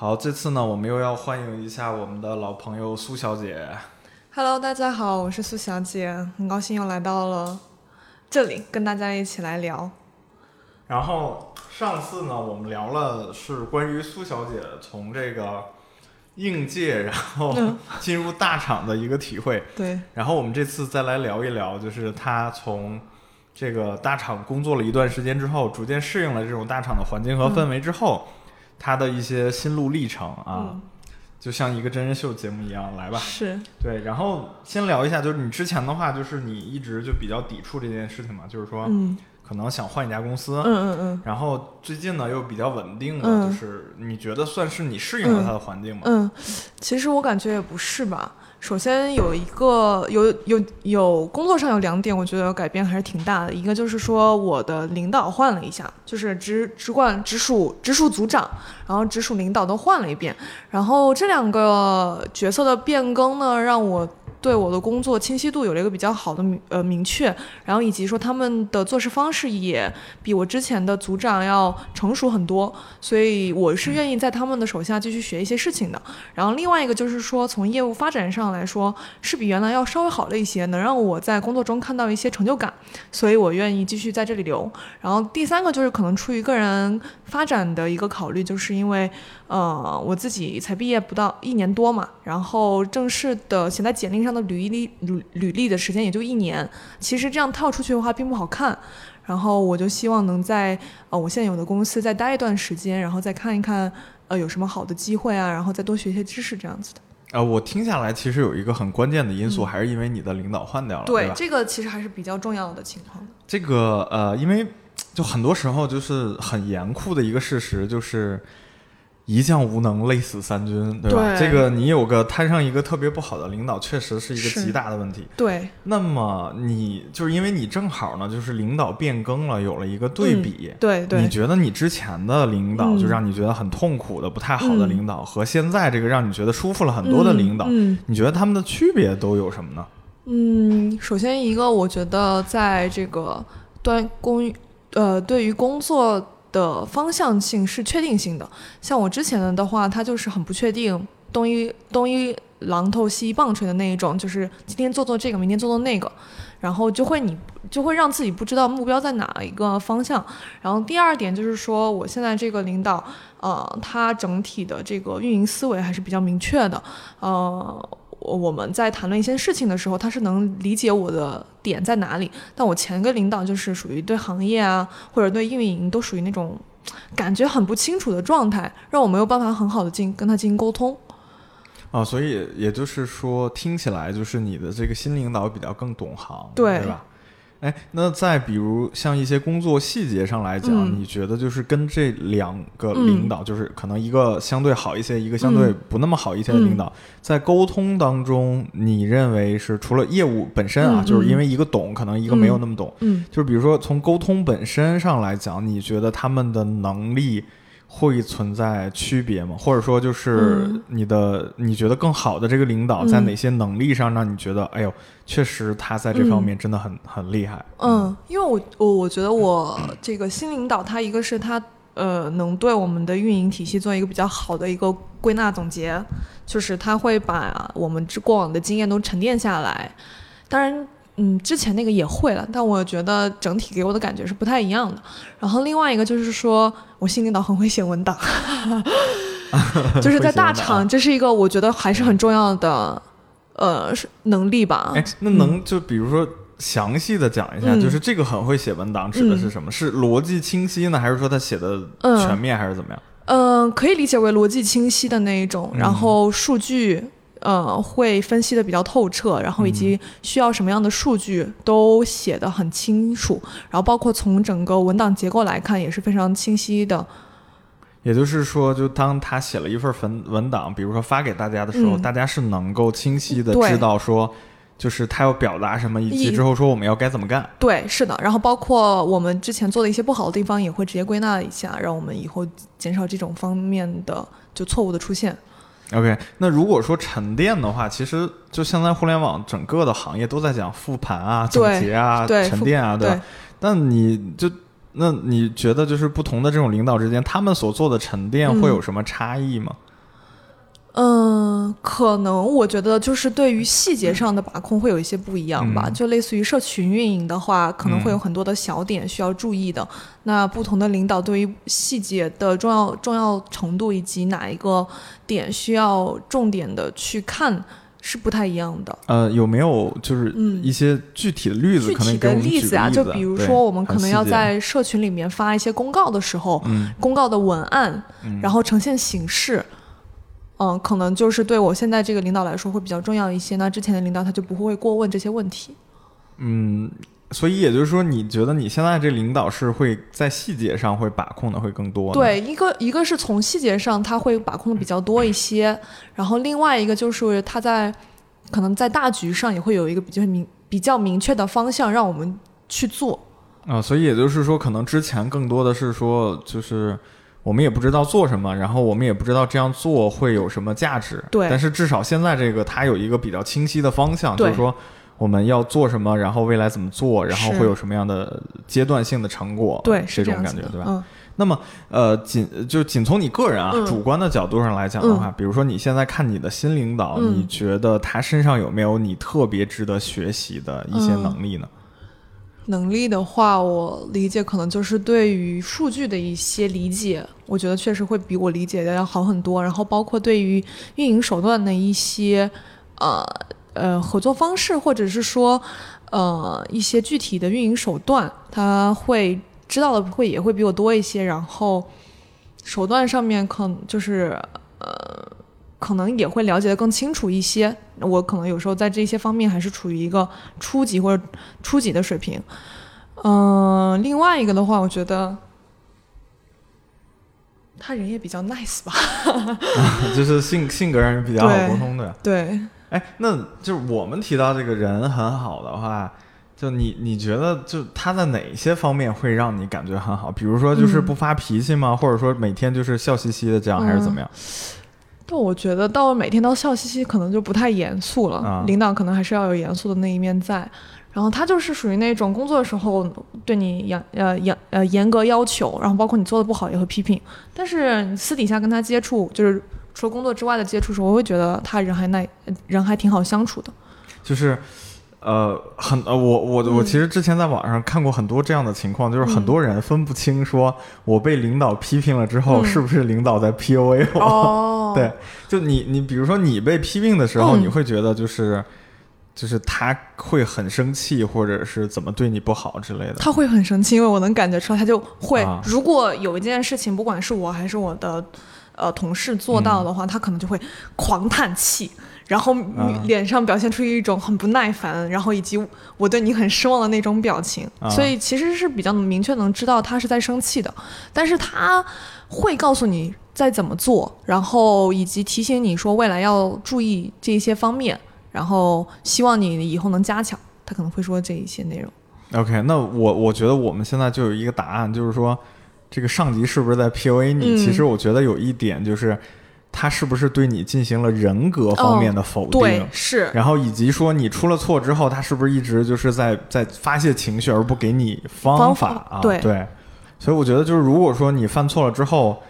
好，这次呢，我们又要欢迎一下我们的老朋友苏小姐。Hello，大家好，我是苏小姐，很高兴又来到了这里，跟大家一起来聊。然后上次呢，我们聊了是关于苏小姐从这个应届，然后嗯 进入大厂的一个体会。对，然后我们这次再来聊一聊，就是她从这个大厂工作了一段时间之后，逐渐适应了这种大厂的环境和氛围之后，她的一些心路历程啊，嗯，就像一个真人秀节目一样，来吧。是，对，然后先聊一下，就是你之前的话，就是你一直就比较抵触这件事情嘛，就是说嗯可能想换一家公司，嗯嗯嗯然后最近呢又比较稳定的，嗯就是你觉得算是你适应了它的环境吗？嗯，其实我感觉也不是吧。首先有一个有有有工作上有两点，我觉得改变还是挺大的。一个就是说我的领导换了一下，就是直直管直属直属组长，然后直属领导都换了一遍。然后这两个角色的变更呢，让我对我的工作清晰度有了一个比较好的明呃明确，然后以及说他们的做事方式也比我之前的组长要成熟很多，所以我是愿意在他们的手下继续学一些事情的。然后另外一个就是说，从业务发展上来说，是比原来要稍微好了一些，能让我在工作中看到一些成就感，所以我愿意继续在这里留。然后第三个就是可能出于个人发展的一个考虑，就是因为呃我自己才毕业不到一年多嘛，然后正式的写在简历上的履历履履历的时间也就一年，其实这样跳出去的话并不好看。然后我就希望能在呃我现有的公司再待一段时间，然后再看一看呃有什么好的机会啊，然后再多学一些知识这样子的。呃，我听下来其实有一个很关键的因素，还是因为你的领导换掉了，对这个其实还是比较重要的情况。这个呃，因为就很多时候就是很严酷的一个事实，就是一将无能，累死三军，对吧？对这个你有个摊上一个特别不好的领导，确实是一个极大的问题。对，那么你就是因为你正好呢，就是领导变更了，有了一个对比。对对你觉得你之前的领导，嗯就让你觉得很痛苦的、不太好的领导，和现在这个让你觉得舒服了很多的领导，嗯你觉得他们的区别都有什么呢？嗯，首先一个，我觉得在这个端工呃对于工作的方向性是确定性的。像我之前的话，它就是很不确定，东一东一榔头西一棒槌的那一种，就是今天做做这个，明天做做那个，然后就会你就会让自己不知道目标在哪一个方向。然后第二点就是说，我现在这个领导，呃，他整体的这个运营思维还是比较明确的，呃。我我们在谈论一些事情的时候，他是能理解我的点在哪里。但我前一个领导就是属于对行业啊，或者对运营都属于那种感觉很不清楚的状态，让我没有办法很好的进跟他进行沟通。哦，所以也就是说，听起来就是你的这个新领导比较更懂行，对吧？哎，那再比如像一些工作细节上来讲，嗯你觉得就是跟这两个领导，就是可能一个相对好一些，一个相对不那么好一些的领导，嗯在沟通当中，你认为是除了业务本身啊，嗯就是因为一个懂，可能一个没有那么懂，嗯。就是比如说从沟通本身上来讲，你觉得他们的能力会存在区别吗？或者说就是嗯你的、你觉得更好的这个领导，在嗯哪些能力上让你觉得，哎呦，确实他在这方面真的很、很厉害。嗯，因为我我我觉得我这个新领导他一个是他呃能对我们的运营体系做一个比较好的一个归纳总结，就是他会把我们之过往的经验都沉淀下来。当然，嗯，之前那个也会了，但我觉得整体给我的感觉是不太一样的。然后另外一个就是说我新领导很会写文档，就是在大厂，这是一个我觉得还是很重要的呃是能力吧。哎，那能就比如说。详细的讲一下，嗯就是这个很会写文档，指的是什么？是逻辑清晰呢，还是说他写的嗯全面，还是怎么样？嗯、可以理解为逻辑清晰的那一种，嗯然后数据。呃，会分析的比较透彻，然后以及需要什么样的数据都写得很清楚，然后包括从整个文档结构来看也是非常清晰的。也就是说，就当他写了一份文文档，比如说发给大家的时候，嗯大家是能够清晰的知道说，就是他要表达什么，以及之后说我们要该怎么干。对，是的，然后包括我们之前做的一些不好的地方，也会直接归纳一下，让我们以后减少这种方面的就错误的出现。OK，那如果说沉淀的话，其实就现在互联网整个的行业都在讲复盘啊、总结啊、对沉淀啊，对吧？对，但你就那你觉得就是不同的这种领导之间，他们所做的沉淀嗯会有什么差异吗？嗯，可能我觉得就是对于细节上的把控会有一些不一样吧。嗯就类似于社群运营的话，可能会有很多的小点需要注意的。那不同的领导对于细节的重要重要程度以及哪一个点需要重点的去看是不太一样的。呃，有没有就是嗯一些具体的例子？具体的例子啊，就比如说我们可能要在社群里面发一些公告的时候，嗯公告的文案，嗯然后呈现形式，嗯，可能就是对我现在这个领导来说会比较重要一些。那之前的领导他就不会过问这些问题。嗯，所以也就是说，你觉得你现在这领导是会在细节上会把控的会更多？，对，一个一个是从细节上他会把控的比较多一些，然后另外一个就是他在可能在大局上也会有一个比较明比较明确的方向让我们去做。啊，所以也就是说，可能之前更多的是说，就是我们也不知道做什么，然后我们也不知道这样做会有什么价值。对。但是至少现在这个它有一个比较清晰的方向，就是说我们要做什么，然后未来怎么做，然后会有什么样的阶段性的成果，对，这种感觉，对吧？嗯，那么，呃，仅就仅从你个人啊、嗯。主观的角度上来讲的话，比如说你现在看你的新领导，嗯。你觉得他身上有没有你特别值得学习的一些嗯。能力呢？能力的话，我理解可能就是对于数据的一些理解，我觉得确实会比我理解的要好很多。然后包括对于运营手段的一些呃呃合作方式，或者是说呃一些具体的运营手段，他会知道的会也会比我多一些。然后手段上面可能就是呃可能也会了解的更清楚一些。我可能有时候在这些方面还是处于一个初级或者初级的水平。嗯、另外一个的话，我觉得他人也比较 nice 吧。就是性性格上比较好沟通的。对，哎，那就是我们提到这个人很好的话，就你你觉得就他在哪些方面会让你感觉很好？比如说就是嗯不发脾气吗？或者说每天就是笑嘻嘻的这样，还是怎么样？但我觉得到每天都笑嘻嘻，可能就不太严肃了。啊领导可能还是要有严肃的那一面在。然后他就是属于那种工作的时候对你严呃严呃严格要求，然后包括你做的不好也会批评。但是你私底下跟他接触，就是除了工作之外的接触时候，我会觉得他人还耐人还挺好相处的。就是。呃，很呃，我我我嗯其实之前在网上看过很多这样的情况，就是很嗯多人分不清，说我被领导批评了之后，嗯是不是领导在 PUA 我？哦 对，就你你比如说你被批评的时候，嗯你会觉得就是就是他会很生气，或者是怎么对你不好之类的。他会很生气，因为我能感觉出来，他就会。啊如果有一件事情，不管是我还是我的呃同事做到的话，他可能就会狂叹气，然后啊脸上表现出一种很不耐烦，然后以及我对你很失望的那种表情。啊所以其实是比较明确能知道他是在生气的，但是他会告诉你在怎么做，然后以及提醒你说未来要注意这一些方面，然后希望你以后能加强。他可能会说这一些内容。OK，那我我觉得我们现在就有一个答案，就是说这个上级是不是在 PUA 你？嗯其实我觉得有一点就是他是不是对你进行了人格方面的否定。对，是，然后以及说你出了错之后，他是不是一直就是在在发泄情绪，而不给你方方法啊？法对所以我觉得就是如果说你犯错了之后，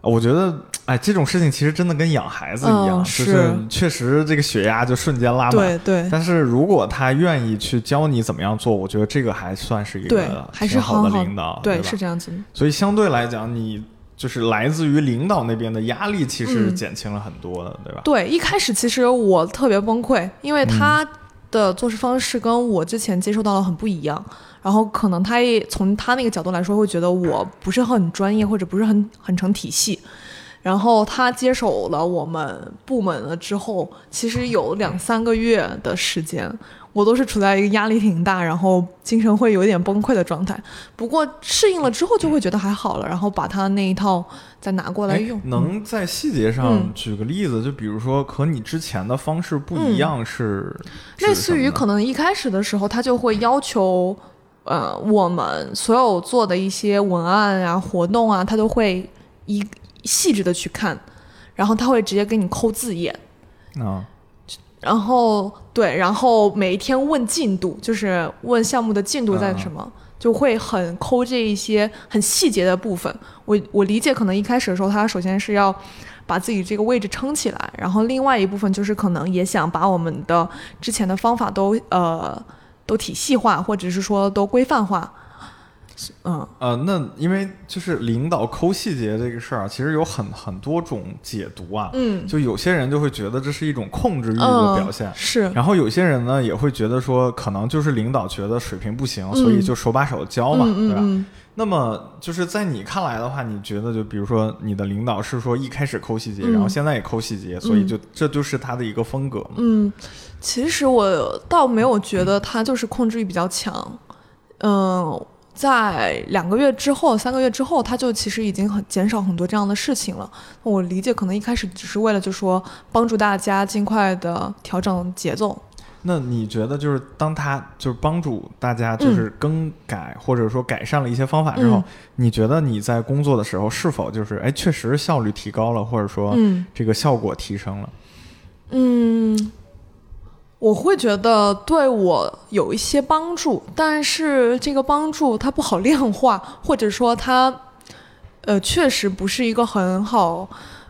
我觉得哎这种事情其实真的跟养孩子一样，嗯就是确实这个血压就瞬间拉满。对对但是如果他愿意去教你怎么样做，我觉得这个还算是一个，还是挺好的领导，对，吧是这样子。所以相对来讲，你就是来自于领导那边的压力，其实嗯减轻了很多的，对吧？对，一开始其实我特别崩溃，因为他的做事方式跟我之前接受到的很不一样。然后可能他也从他那个角度来说，会觉得我不是很专业，或者不是很很成体系。然后他接手了我们部门了之后，其实有两三个月的时间，我都是处在一个压力挺大，然后精神会有一点崩溃的状态。不过适应了之后，就会觉得还好了，然后把他那一套再拿过来哎用。能在细节上嗯举个例子？就比如说和你之前的方式不一样是，类似于可能能一开始的时候，他就会要求，呃，我们所有做的一些文案啊、活动啊，他都会一细致的去看，然后他会直接给你抠字眼，啊然后对，然后每一天问进度，就是问项目的进度在什么。就会很抠这一些很细节的部分，我我理解，可能一开始的时候，他首先是要把自己这个位置撑起来，然后另外一部分就是可能也想把我们的之前的方法都呃都体系化，或者是说都规范化。嗯呃，那因为就是领导抠细节这个事儿啊，其实有很很多种解读啊。嗯，就有些人就会觉得这是一种控制欲的表现，是。然后有些人呢也会觉得说，可能就是领导觉得水平不行，所以就手把手教嘛，对吧？那么就是在你看来的话，你觉得就比如说你的领导是说一开始抠细节，然后现在也抠细节，所以就这就是他的一个风格。嗯，其实我倒没有觉得他就是控制欲比较强，嗯。在两个月之后、三个月之后，他就其实已经很减少很多这样的事情了。我理解，可能一开始只是为了就说帮助大家尽快的调整节奏。那你觉得，就是当他就是帮助大家就是更改或者说改善了一些方法之后，你觉得你在工作的时候是否就是哎确实效率提高了，或者说这个效果提升了？嗯。我会觉得对我有一些帮助，但是这个帮助它不好量化，或者说它，呃，确实不是一个很好，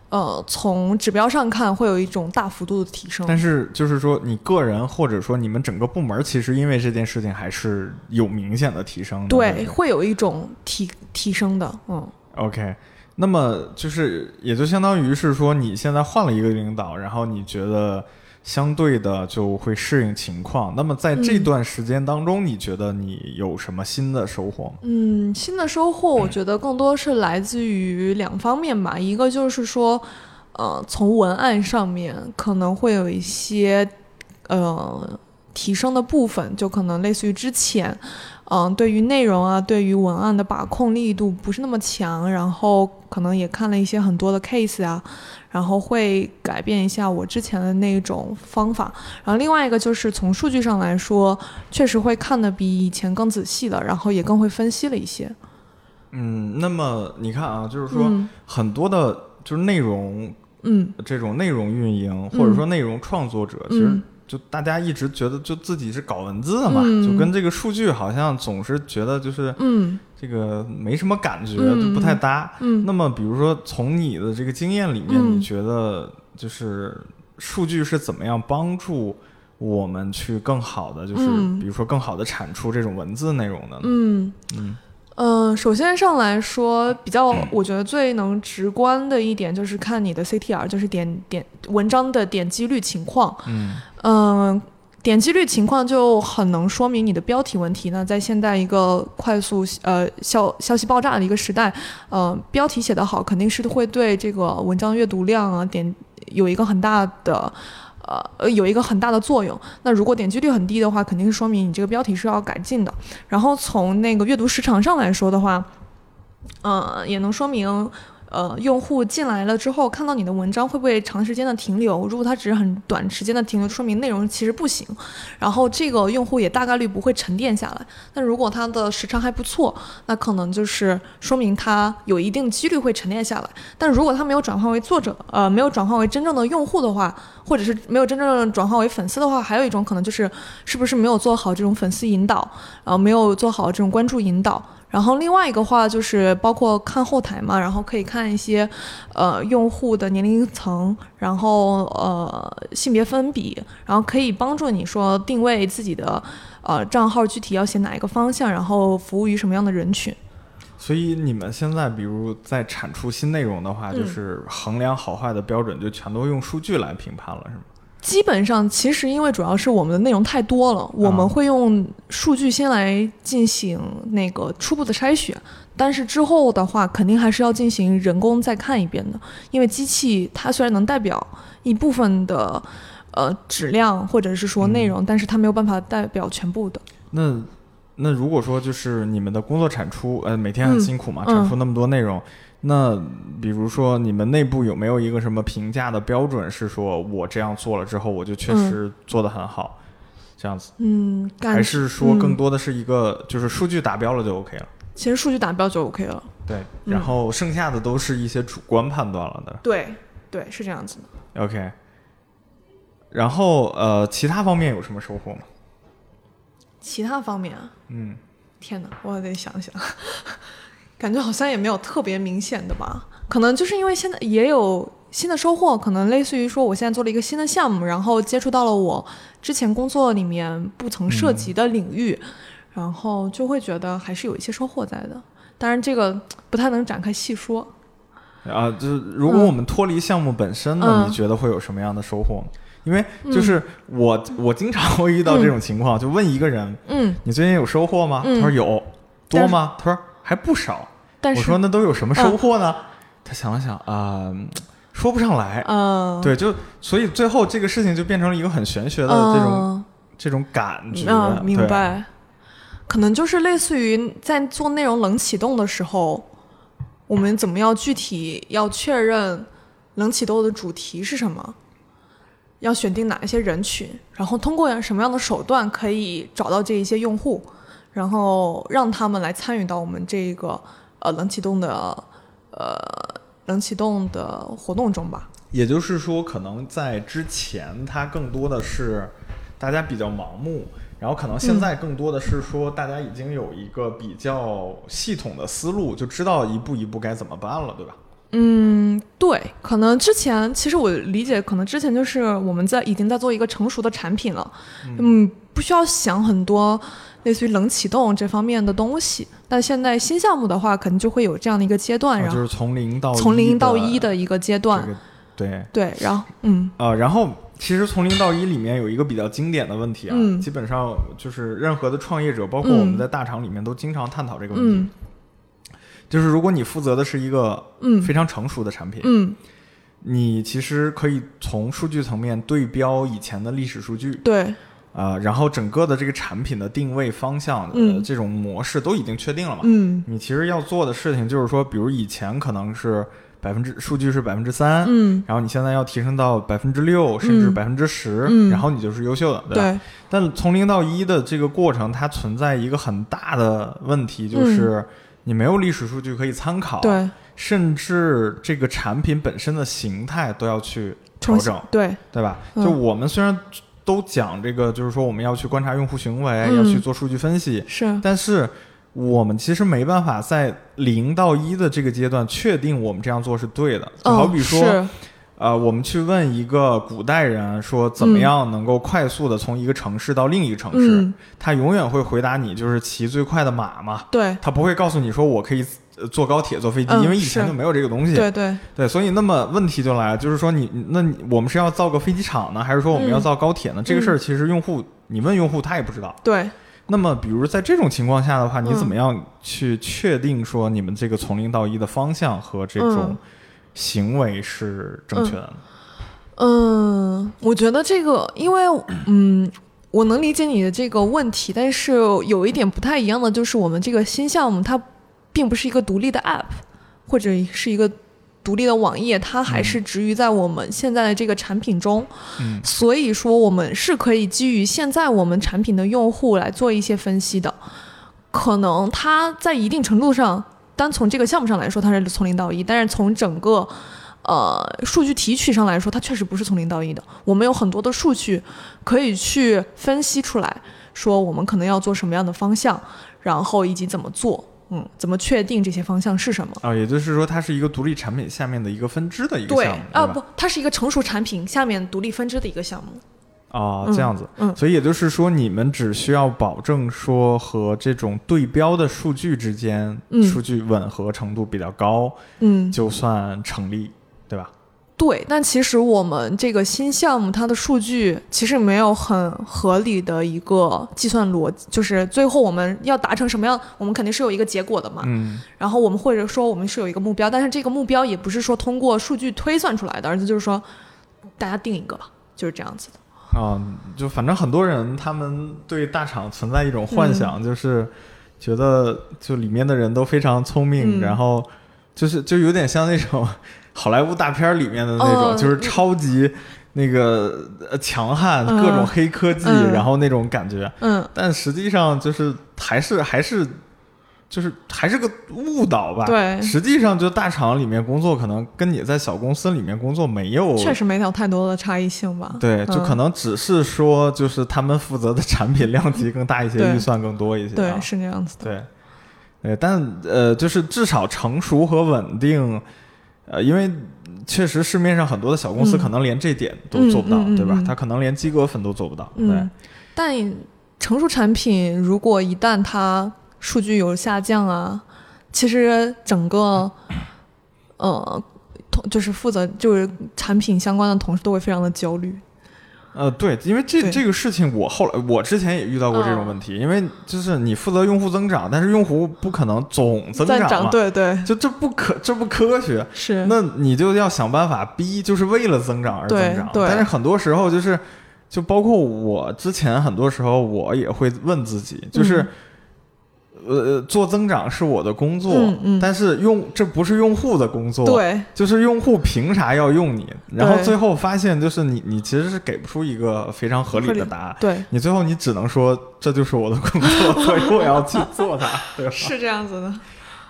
呃，从指标上看会有一种大幅度的提升。但是就是说，你个人或者说你们整个部门，其实因为这件事情还是有明显的提升。对，会有一种提提升的，嗯。OK，那么就是也就相当于是说，你现在换了一个领导，然后你觉得。相对的就会适应情况。那么在这段时间当中，你觉得你有什么新的收获吗？嗯，新的收获，我觉得更多是来自于两方面吧。一个就是说，呃，从文案上面可能会有一些呃提升的部分，就可能类似于之前。嗯，对于内容啊，对于文案的把控力度不是那么强，然后可能也看了一些很多的 case 啊，然后会改变一下我之前的那种方法。然后另外一个就是从数据上来说，确实会看的比以前更仔细了，然后也更会分析了一些。嗯，那么你看啊，就是说很多的，就是内容，嗯，这种内容运营或者说内容创作者，其实。就大家一直觉得就自己是搞文字的嘛，就跟这个数据好像总是觉得就是这个没什么感觉，就不太搭。那么比如说从你的这个经验里面，你觉得就是数据是怎么样帮助我们去更好的，就是比如说更好的产出这种文字内容的？嗯。嗯。嗯，首先上来说，比较我觉得最能直观的一点就是看你的 CTR，就是点点文章的点击率情况。嗯嗯，点击率情况就很能说明你的标题问题。那在现在一个快速呃消消息爆炸的一个时代，呃，标题写得好，肯定是会对这个文章阅读量啊点有一个很大的。呃，有一个很大的作用。那如果点击率很低的话，肯定是说明你这个标题是要改进的。然后从那个阅读时长上来说的话，嗯，也能说明。呃，用户进来了之后，看到你的文章会不会长时间的停留？如果它只是很短时间的停留，说明内容其实不行。然后这个用户也大概率不会沉淀下来。那如果他的时长还不错，那可能就是说明他有一定几率会沉淀下来。但如果他没有转化为作者，呃，没有转化为真正的用户的话，或者是没有真正转化为粉丝的话，还有一种可能就是是不是没有做好这种粉丝引导，然后没有做好这种关注引导。然后另外一个话就是包括看后台嘛，然后可以看一些，呃，用户的年龄层，然后呃性别分比，然后可以帮助你说定位自己的呃账号具体要写哪一个方向，然后服务于什么样的人群。所以你们现在比如在产出新内容的话，就是衡量好坏的标准就全都用数据来评判了，是吗？基本上，其实因为主要是我们的内容太多了，我们会用数据先来进行那个初步的筛选，但是之后的话，肯定还是要进行人工再看一遍的。因为机器它虽然能代表一部分的呃质量或者是说内容，但是它没有办法代表全部的。那那如果说就是你们的工作产出，呃，每天很辛苦嘛，产出那么多内容。那比如说，你们内部有没有一个什么评价的标准？是说我这样做了之后，我就确实做得很好，这样子？嗯，还是说更多的是一个，就是数据达标了就 OK 了？其实数据达标就 OK 了。对，然后剩下的都是一些主观判断了的。对，对，是这样子的。OK。然后呃，其他方面有什么收获吗？其他方面啊？嗯。天哪，我得想想。感觉好像也没有特别明显的吧，可能就是因为现在也有新的收获可能类似于说，我现在做了一个新的项目，然后接触到了我之前工作里面不曾涉及的领域，然后就会觉得还是有一些收获在的。当然，这个不太能展开细说。啊，就是如果我们脱离项目本身呢，你觉得会有什么样的收获？因为就是我，我经常会遇到这种情况，就问一个人，嗯，你最近有收获吗？他说有，多吗？他说还不少。但是我说那都有什么收获呢？他想了想啊，说不上来。嗯，对，就所以最后这个事情就变成了一个很玄学的这种这种感觉。明白。可能就是类似于在做内容冷启动的时候。我们怎么样具体要确认冷启动的主题是什么？要选定哪一些人群？然后通过什么样的手段可以找到这一些用户？然后让他们来参与到我们这个呃冷启动的呃冷启动的活动中吧。也就是说，可能在之前，它更多的是大家比较盲目。然后可能现在更多的是说，大家已经有一个比较系统的思路，就知道一步一步该怎么办了，对吧？嗯，对。可能之前，其实我理解，可能之前就是我们在已经在做一个成熟的产品了，嗯，不需要想很多类似于冷启动这方面的东西。但现在新项目的话，可能就会有这样的一个阶段，然后就是从零到从零到一的一个阶段，对对。然后，嗯啊，然后。其实从零到一里面有一个比较经典的问题啊，基本上就是任何的创业者，包括我们在大厂里面都经常探讨这个问题。就是如果你负责的是一个非常成熟的产品，你其实可以从数据层面对标以前的历史数据，对，啊，然后整个的这个产品的定位方向，呃，这种模式都已经确定了嘛。嗯，你其实要做的事情就是说，比如以前可能是。百分之数据是百分之三，嗯，然后你现在要提升到百分之六，甚至百分之十，嗯，然后你就是优秀的，对吧？但从零到一的这个过程，它存在一个很大的问题，就是你没有历史数据可以参考，对，甚至这个产品本身的形态都要去调整，对，对吧？就我们虽然都讲这个，就是说我们要去观察用户行为，要去做数据分析，是，但是。我们其实没办法在零到一的这个阶段确定我们这样做是对的。就好比说，呃，我们去问一个古代人说怎么样能够快速的从一个城市到另一个城市，他永远会回答你就是骑最快的马嘛。对，他不会告诉你说我可以坐高铁、坐飞机，因为以前就没有这个东西。对对对，所以那么问题就来了，就是说你那我们是要造个飞机场呢，还是说我们要造高铁呢？这个事儿其实用户你问用户他也不知道。对。那么，比如在这种情况下的话，你怎么样去确定说你们这个从零到一的方向和这种行为是正确的？嗯，我觉得这个，因为嗯，我能理解你的这个问题，但是有一点不太一样的就是，我们这个新项目它并不是一个独立的 App，或者是一个。独立的网页，它还是植于在我们现在的这个产品中，所以说我们是可以基于现在我们产品的用户来做一些分析的。可能它在一定程度上，单从这个项目上来说，它是从零到一，但是从整个呃数据提取上来说，它确实不是从零到一的。我们有很多的数据可以去分析出来，说我们可能要做什么样的方向，然后以及怎么做。嗯，怎么确定这些方向是什么啊？也就是说，它是一个独立产品下面的一个分支的一个项目啊？不，它是一个成熟产品下面独立分支的一个项目啊。这样子，嗯，所以也就是说，你们只需要保证说和这种对标的数据之间数据吻合程度比较高，嗯，就算成立，对吧？对，但其实我们这个新项目它的数据其实没有很合理的一个计算逻辑，就是最后我们要达成什么样，我们肯定是有一个结果的嘛。嗯。然后我们或者说我们是有一个目标，但是这个目标也不是说通过数据推算出来的，而是就是说大家定一个吧，就是这样子的。啊，就反正很多人他们对大厂存在一种幻想，就是觉得就里面的人都非常聪明，然后就是就有点像那种。好莱坞大片里面的那种，就是超级那个强悍，各种黑科技，然后那种感觉。嗯，但实际上就是还是还是就是还是个误导吧。对，实际上就大厂里面工作，可能跟你在小公司里面工作没有，确实没有太多的差异性吧。对，就可能只是说，就是他们负责的产品量 级更大一些，预算更多一些。对，是那样子的。对，对，但呃，就是至少成熟和稳定。呃，因为确实市面上很多的小公司可能连这点都做不到，对吧？他可能连及格分都做不到。对，但成熟产品如果一旦它数据有下降啊，其实整个呃，同就是负责就是产品相关的同事都会非常的焦虑。呃，对，因为这这个事情，我后来我之前也遇到过这种问题，因为就是你负责用户增长，但是用户不可能总增长嘛，对对，就这不可这不科学，是，那你就要想办法逼，就是为了增长而增长，但是很多时候就是，就包括我之前很多时候我也会问自己，就是。呃，做增长是我的工作，但是用这不是用户的工作，对，就是用户凭啥要用你？然后最后发现，就是你你其实是给不出一个非常合理的答案，对你最后你只能说这就是我的工作，所以我要去做它，对吧？是这样子的，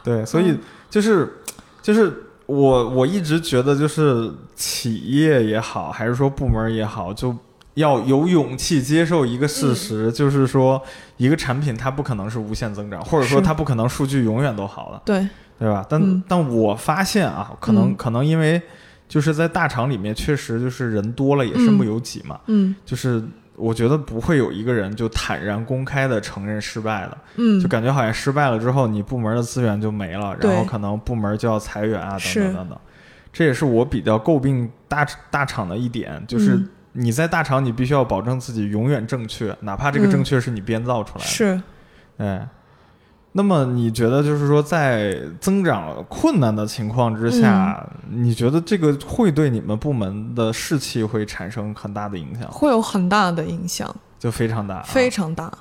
对，所以就是就是我我一直觉得，就是企业也好，还是说部门也好，就。要有勇气接受一个事实，就是说，一个产品它不可能是无限增长，或者说它不可能数据永远都好了，对。对吧？但但我发现啊，可能可能因为就是在大厂里面，确实就是人多了也身不由己嘛，嗯，就是我觉得不会有一个人就坦然公开的承认失败的，嗯，就感觉好像失败了之后，你部门的资源就没了，然后可能部门就要裁员啊，等等等等，这也是我比较诟病大大厂的一点，就是。你在大厂，你必须要保证自己永远正确，哪怕这个正确是你编造出来的。是，哎，那么你觉得，就是说，在增长困难的情况之下，你觉得这个会对你们部门的士气会产生很大的影响？会有很大的影响，就非常大，非常大。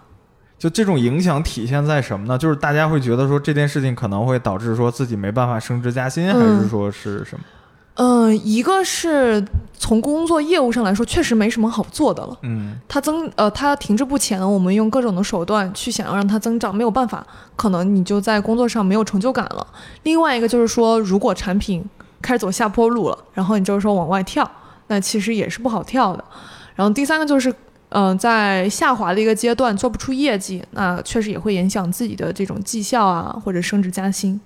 就这种影响体现在什么呢？就是大家会觉得说这件事情可能会导致说自己没办法升职加薪，还是说是什么？嗯，一个是从工作业务上来说，确实没什么好做的了。嗯，它增呃，它停滞不前，我们用各种的手段去想要让它增长，没有办法，可能你就在工作上没有成就感了。另外一个就是说，如果产品开始走下坡路了，然后你就是说往外跳，那其实也是不好跳的。然后第三个就是，嗯，在下滑的一个阶段做不出业绩，那确实也会影响自己的这种绩效啊，或者升职加薪。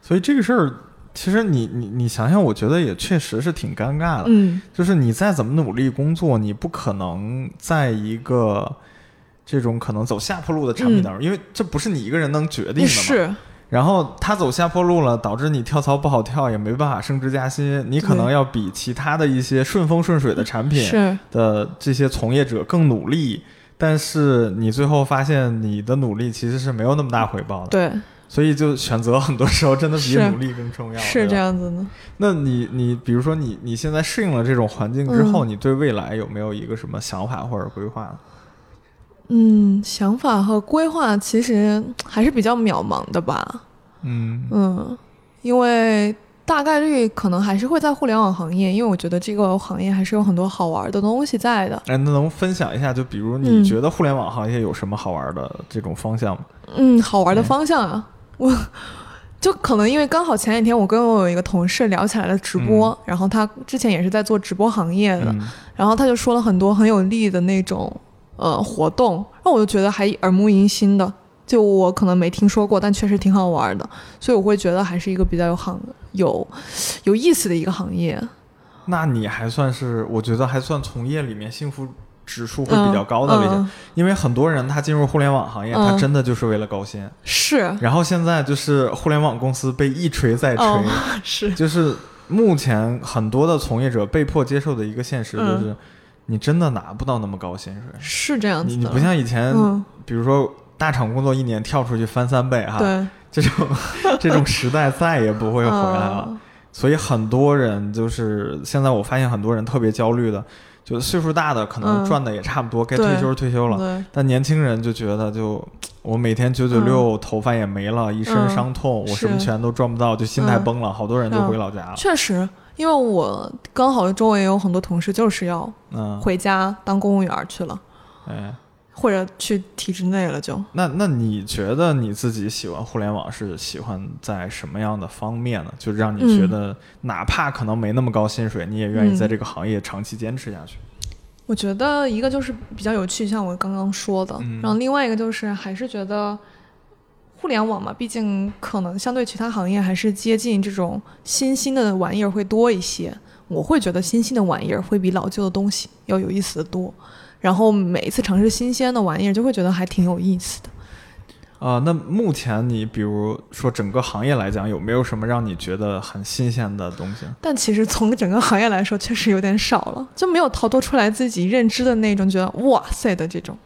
所以这个事儿。其实你你你想想，我觉得也确实是挺尴尬的。嗯，就是你再怎么努力工作，你不可能在一个这种可能走下坡路的产品当中，因为这不是你一个人能决定的嘛。是。然后他走下坡路了，导致你跳槽不好跳，也没办法升职加薪。你可能要比其他的一些顺风顺水的产品的这些从业者更努力，但是你最后发现你的努力其实是没有那么大回报的。对。所以就选择很多时候真的比努力更重要，是这样子的。那你你比如说你你现在适应了这种环境之后，你对未来有没有一个什么想法或者规划？嗯，想法和规划其实还是比较渺茫的吧。嗯嗯，因为大概率可能还是会在互联网行业，因为我觉得这个行业还是有很多好玩的东西在的。哎，那能分享一下？就比如你觉得互联网行业有什么好玩的这种方向吗？嗯，好玩的方向啊。我就可能因为刚好前几天我跟我有一个同事聊起来了直播，然后他之前也是在做直播行业的，然后他就说了很多很有利的那种呃活动，那我就觉得还耳目一新的，就我可能没听说过，但确实挺好玩的，所以我会觉得还是一个比较有行有有意思的一个行业。那你还算是我觉得还算从业里面幸福。指数会比较高的类型，因为很多人他进入互联网行业，他真的就是为了高薪。是。然后现在就是互联网公司被一锤再锤，是。就是目前很多的从业者被迫接受的一个现实，就是你真的拿不到那么高薪水。是这样子。你不像以前，比如说大厂工作一年跳出去翻三倍哈，对，这种 这种时代再也不会回来了。所以很多人就是现在我发现很多人特别焦虑的。就岁数大的可能赚的也差不多，该退休退休了。但年轻人就觉得，就我每天九九六，头发也没了，一身伤痛，我什么钱都赚不到，就心态崩了。好多人就回老家了。确实，因为我刚好周围也有很多同事，就是要回家当公务员去了。哎。或者去体制内了就那那你觉得你自己喜欢互联网是喜欢在什么样的方面呢？就让你觉得哪怕可能没那么高薪水，你也愿意在这个行业长期坚持下去？我觉得一个就是比较有趣，像我刚刚说的，然后另外一个就是还是觉得互联网嘛，毕竟可能相对其他行业还是接近这种新兴的玩意儿会多一些。我会觉得新兴的玩意儿会比老旧的东西要有意思的多，然后每一次尝试新鲜的玩意儿，就会觉得还挺有意思的。啊，那目前你比如说整个行业来讲，有没有什么让你觉得很新鲜的东西？但其实从整个行业来说，确实有点少了，就没有逃脱出来自己认知的那种觉得哇塞的这种。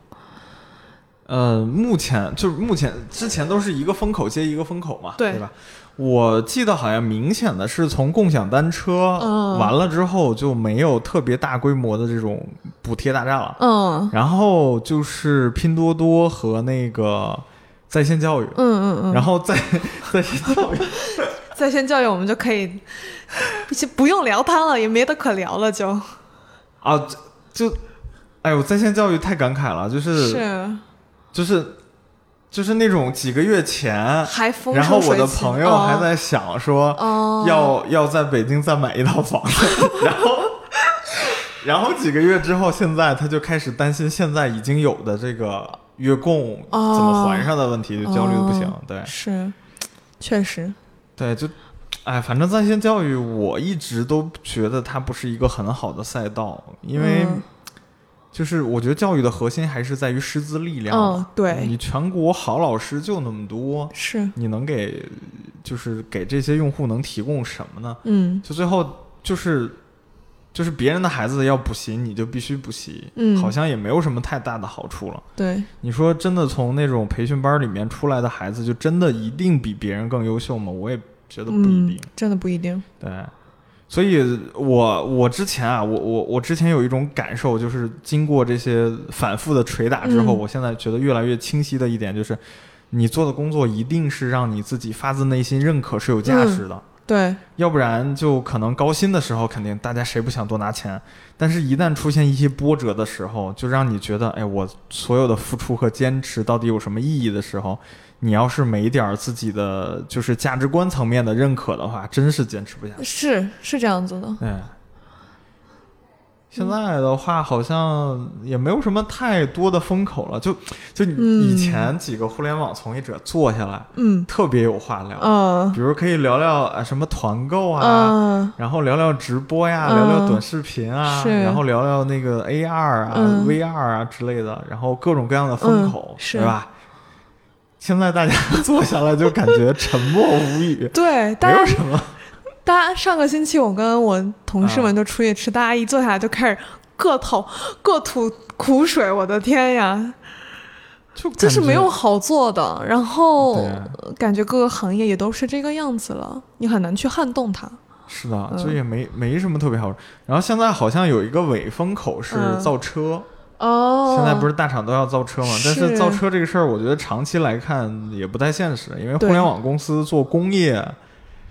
呃，目前就是目前之前都是一个风口接一个风口嘛，对对吧？我记得好像明显的是从共享单车完了之后就没有特别大规模的这种补贴大战了，嗯，然后就是拼多多和那个在线教育，嗯嗯嗯，然后在 在线教育，在线教育我们就可以不用聊它了，也没得可聊了，就。啊，就哎呦，在线教育太感慨了，就是是。就是，就是那种几个月前，还风然后我的朋友还在想说，要要在北京再买一套房子，然后，然后几个月之后，现在他就开始担心现在已经有的这个月供怎么还上的问题，就焦虑的不行。对，是，确实，对，就，哎，反正在线教育，我一直都觉得它不是一个很好的赛道，因为。就是我觉得教育的核心还是在于师资力量。嗯，对，你全国好老师就那么多，是你能给，就是给这些用户能提供什么呢？嗯，就最后就是，就是别人的孩子要补习，你就必须补习，嗯，好像也没有什么太大的好处了。对，你说真的，从那种培训班里面出来的孩子，就真的一定比别人更优秀吗？我也觉得不一定，真的不一定。对。所以，我我之前啊，我我我之前有一种感受，就是经过这些反复的捶打之后，我现在觉得越来越清晰的一点就是，你做的工作一定是让你自己发自内心认可是有价值的，对，要不然就可能高薪的时候肯定大家谁不想多拿钱，但是一旦出现一些波折的时候，就让你觉得，哎，我所有的付出和坚持到底有什么意义的时候。你要是没点儿自己的就是价值观层面的认可的话，真是坚持不下去。是是这样子的。对，现在的话好像也没有什么太多的风口了，就就以前几个互联网从业者坐下来，嗯，特别有话聊。嗯，比如可以聊聊啊什么团购啊，然后聊聊直播呀，聊聊短视频啊，然后聊聊那个 AR 啊、VR 啊之类的，然后各种各样的风口，是吧？现在大家坐下来就感觉沉默无语，对，没有什么。大家上个星期我跟我同事们就出去吃，大家一坐下来就开始各吐 各吐苦水，我的天呀！就就是没有好做的，然后感觉各个行业也都是这个样子了，你很难去撼动它。是的，就也没没什么特别好。然后现在好像有一个伪风口是造车。哦，现在不是大厂都要造车吗？但是造车这个事儿，我觉得长期来看也不太现实，因为互联网公司做工业，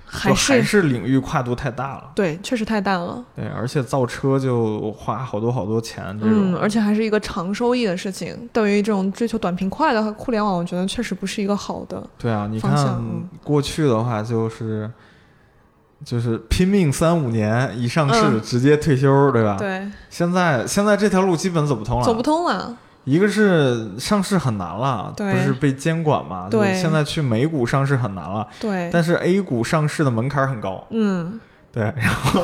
还是还是领域跨度太大了。对，确实太大了。对，而且造车就花好多好多钱，这种，而且还是一个长收益的事情。对于这种追求短平快的互联网，我觉得确实不是一个好的。对啊，你看过去的话就是。就是拼命三五年一上市直接退休，对吧？对。现在现在这条路基本走不通了。走不通了。一个是上市很难了，不是被监管嘛？对。现在去美股上市很难了。对。但是 A 股上市的门槛很高。嗯。对，然后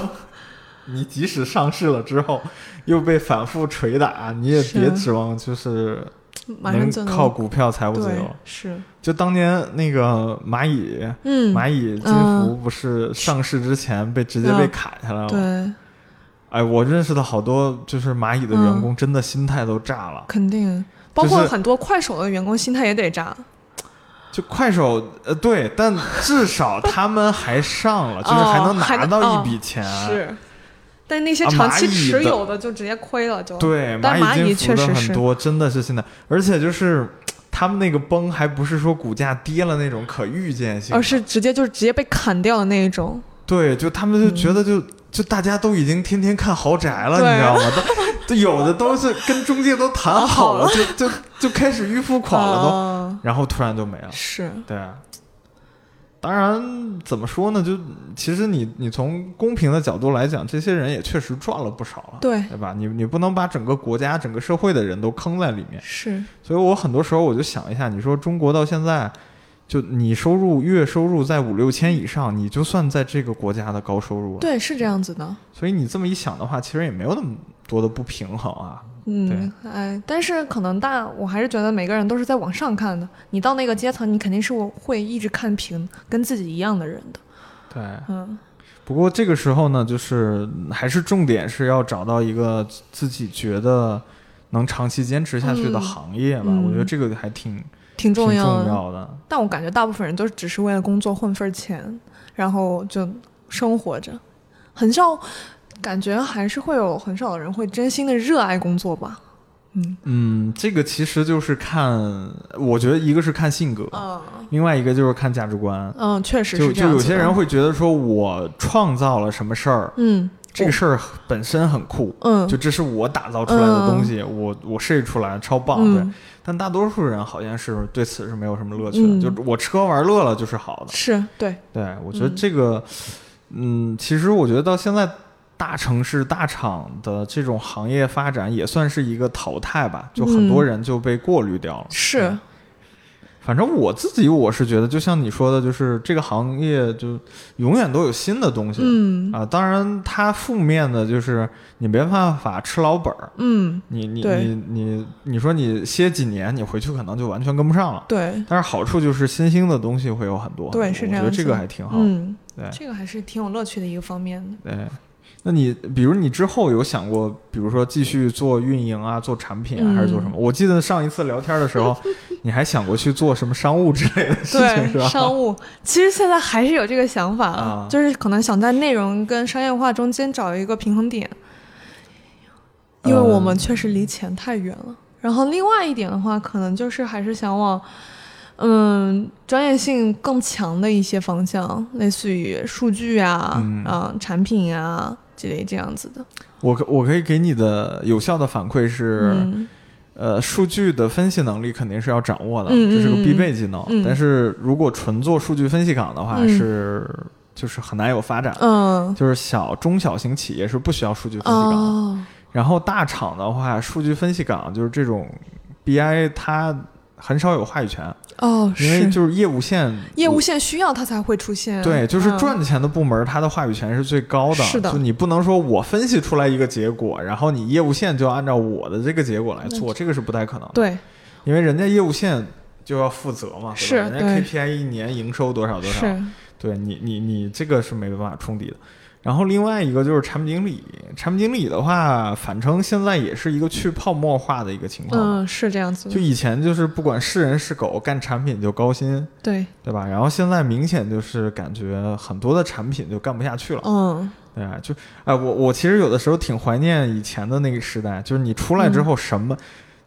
你即使上市了之后，又被反复捶打，你也别指望就是。能靠股票财务自由是，就当年那个蚂蚁，嗯，蚂蚁金服不是上市之前被直接被砍下来了？对，哎，我认识的好多就是蚂蚁的员工，真的心态都炸了。肯定，包括很多快手的员工心态也得炸。就快手，呃，对，但至少他们还上了，就是还能拿到一笔钱。是。但那些长期持有的就直接亏了，就对。蚂蚁确实很多，真的是现在，而且就是他们那个崩还不是说股价跌了那种可预见性，而是直接就是直接被砍掉的那一种。对，就他们就觉得就就大家都已经天天看豪宅了，你知道吗？都有的都是跟中介都谈好了，就就就开始预付款了都，然后突然就没了。是对。当然，怎么说呢？就其实你你从公平的角度来讲，这些人也确实赚了不少了，对对吧？你你不能把整个国家、整个社会的人都坑在里面。是。所以我很多时候我就想一下，你说中国到现在就你收入月收入在五六千以上，你就算在这个国家的高收入。对，是这样子的。所以你这么一想的话，其实也没有那么多的不平衡啊。嗯，哎，但是可能大，我还是觉得每个人都是在往上看的。你到那个阶层，你肯定是会一直看平跟自己一样的人的。对，嗯。不过这个时候呢，就是还是重点是要找到一个自己觉得能长期坚持下去的行业吧。我觉得这个还挺挺重要的。但我感觉大部分人都只是为了工作混份钱，然后就生活着，很少。感觉还是会有很少的人会真心的热爱工作吧，嗯嗯，这个其实就是看，我觉得一个是看性格，嗯，另外一个就是看价值观，嗯，确实是就就有些人会觉得说我创造了什么事儿，嗯，这个事儿本身很酷，嗯，就这是我打造出来的东西，我我设计出来超棒，对，但大多数人好像是对此是没有什么乐趣的，就我吃喝玩乐了就是好的，是对，对我觉得这个，嗯，其实我觉得到现在。大城市大厂的这种行业发展也算是一个淘汰吧，就很多人就被过滤掉了。是，反正我自己我是觉得，就像你说的，就是这个行业就永远都有新的东西。嗯啊，当然它负面的就是你没办法吃老本儿。嗯，你你你你你说你歇几年，你回去可能就完全跟不上了。对，但是好处就是新兴的东西会有很多。对，是这样。我觉得这个还挺好。嗯，对，这个还是挺有乐趣的一个方面的。对。那你比如你之后有想过，比如说继续做运营啊，做产品啊，还是做什么？我记得上一次聊天的时候，你还想过去做什么商务之类的事情，是吧？商务其实现在还是有这个想法，就是可能想在内容跟商业化中间找一个平衡点，因为我们确实离钱太远了。然后另外一点的话，可能就是还是想往。嗯，专业性更强的一些方向，类似于数据啊，嗯，产品啊之类这样子的。我可我可以给你的有效的反馈是，呃，数据的分析能力肯定是要掌握的，这是个必备技能。但是如果纯做数据分析岗的话，是就是很难有发展。嗯，就是小中小型企业是不需要数据分析岗，然后大厂的话，数据分析岗就是这种 BI 它。很少有话语权哦，因为就是业务线，业务线需要它才会出现。对，就是赚钱的部门，它的话语权是最高的。是的，就你不能说我分析出来一个结果，然后你业务线就按照我的这个结果来做，这个是不太可能的。对，因为人家业务线就要负责嘛，是人家 KPI 一年营收多少多少，对你你你这个是没办法冲抵的。然后另外一个就是产品经理，产品经理的话，反正现在也是一个去泡沫化的一个情况。嗯，是这样子。就以前就是不管是人是狗，干产品就高薪，对对吧？然后现在明显就是感觉很多的产品就干不下去了。嗯，对啊，就哎，我我其实有的时候挺怀念以前的那个时代，就是你出来之后什么，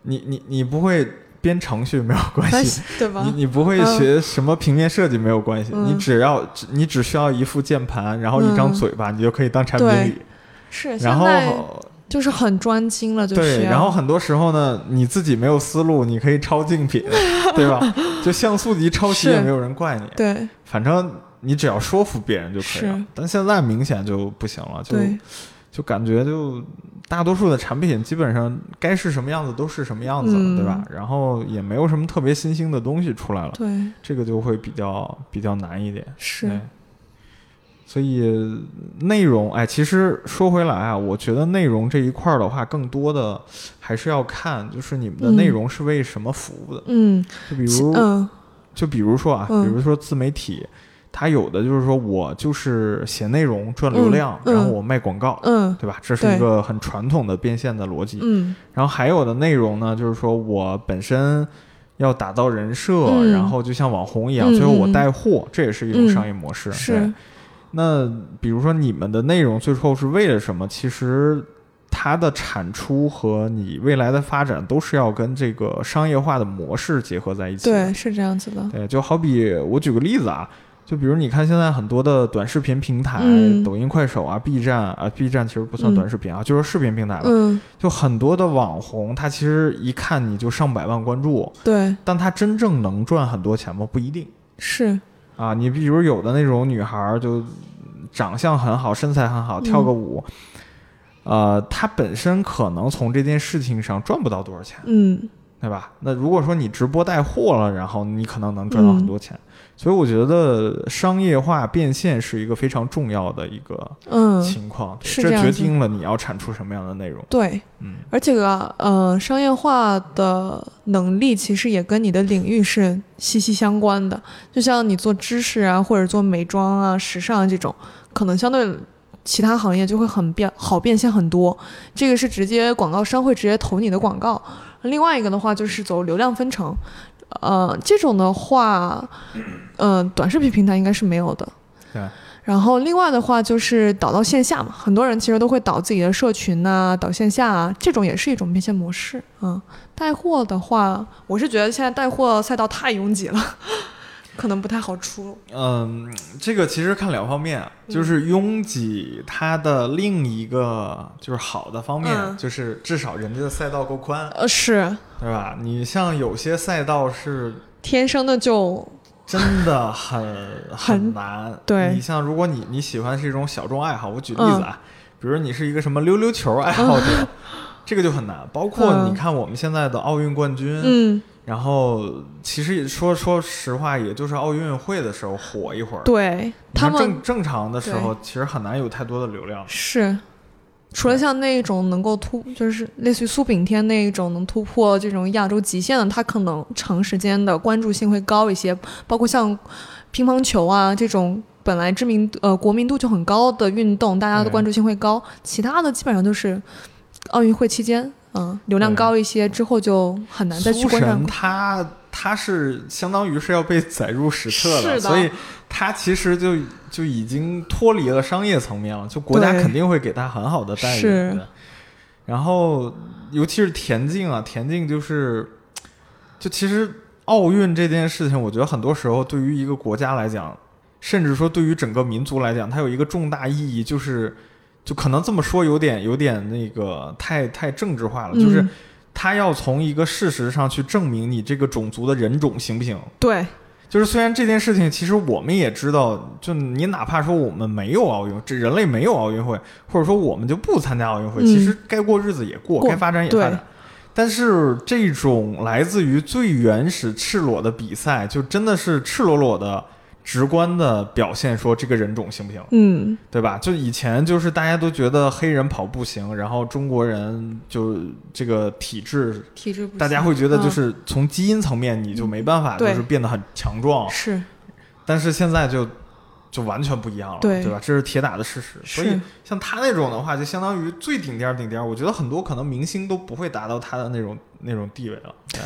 你你你不会。编程序没有关系，对吧？你你不会学什么平面设计没有关系，你只要你只需要一副键盘，然后一张嘴巴，你就可以当产品经理。是，然后就是很专精了，就对。然后很多时候呢，你自己没有思路，你可以抄竞品，对吧？就像素级抄袭也没有人怪你。对，反正你只要说服别人就可以了。但现在明显就不行了，就。就感觉就大多数的产品基本上该是什么样子都是什么样子了，对吧？然后也没有什么特别新兴的东西出来了，对，这个就会比较比较难一点。是，所以内容，哎，其实说回来啊，我觉得内容这一块的话，更多的还是要看，就是你们的内容是为什么服务的。嗯，就比如，嗯，就比如说啊，比如说自媒体。他有的就是说我就是写内容赚流量，然后我卖广告，嗯，对吧？这是一个很传统的变现的逻辑。嗯，然后还有的内容呢，就是说我本身要打造人设，然后就像网红一样，最后我带货，这也是一种商业模式。是。那比如说你们的内容最后是为了什么？其实它的产出和你未来的发展都是要跟这个商业化的模式结合在一起。对，是这样子的。对，就好比我举个例子啊。就比如你看现在很多的短视频平台，抖音、快手啊、B 站啊，B 站其实不算短视频啊，就是视频平台了。就很多的网红，他其实一看你就上百万关注，对，但他真正能赚很多钱吗？不一定是啊。你比如有的那种女孩，就长相很好，身材很好，跳个舞，呃，她本身可能从这件事情上赚不到多少钱，嗯。对吧？那如果说你直播带货了，然后你可能能赚到很多钱。所以我觉得商业化变现是一个非常重要的一个情况，这决定了你要产出什么样的内容。对，嗯，而且个呃，商业化的能力其实也跟你的领域是息息相关的。就像你做知识啊，或者做美妆啊、时尚这种，可能相对其他行业就会很变好变现很多。这个是直接广告商会直接投你的广告。另外一个的话就是走流量分成。呃，这种的话，嗯，短视频平台应该是没有的。对。然后另外的话就是导到线下嘛，很多人其实都会导自己的社群呐，导线下啊，这种也是一种变现模式。嗯，带货的话，我是觉得现在带货赛道太拥挤了。可能不太好出。嗯，这个其实看两方面，就是拥挤它的另一个就是好的方面，就是至少人家的赛道够宽。呃，是，对吧？你像有些赛道是天生的就真的很很难。对，你像如果你你喜欢是一种小众爱好，我举例子啊，比如你是一个什么溜溜球爱好者，这个就很难。包括你看我们现在的奥运冠军，嗯。然后，其实也说说实话，也就是奥运会的时候火一会儿。对他们正正常的时候，其实很难有太多的流量。是，除了像那种能够突，就是类似于苏炳添那一种能突破这种亚洲极限的，他可能长时间的关注性会高一些。包括像乒乓球啊这种本来知名呃国民度就很高的运动，大家的关注性会高。其他的基本上都是奥运会期间。嗯，流量高一些之后就很难再去关注。他他是相当于是要被载入史册的，所以他其实就就已经脱离了商业层面了。就国家肯定会给他很好的待遇。然后，尤其是田径啊，田径就是，就其实奥运这件事情，我觉得很多时候对于一个国家来讲，甚至说对于整个民族来讲，它有一个重大意义，就是。就可能这么说有点有点那个太太政治化了，就是他要从一个事实上去证明你这个种族的人种行不行？对，就是虽然这件事情其实我们也知道，就你哪怕说我们没有奥运，这人类没有奥运会，或者说我们就不参加奥运会，其实该过日子也过，该发展也发展。但是这种来自于最原始赤裸的比赛，就真的是赤裸裸的。直观的表现说这个人种行不行？嗯，对吧？就以前就是大家都觉得黑人跑步行，然后中国人就这个体质，体质，大家会觉得就是从基因层面你就没办法，就是变得很强壮。是，但是现在就就完全不一样了，对吧？这是铁打的事实。所以像他那种的话，就相当于最顶尖顶尖。我觉得很多可能明星都不会达到他的那种那种地位了。对，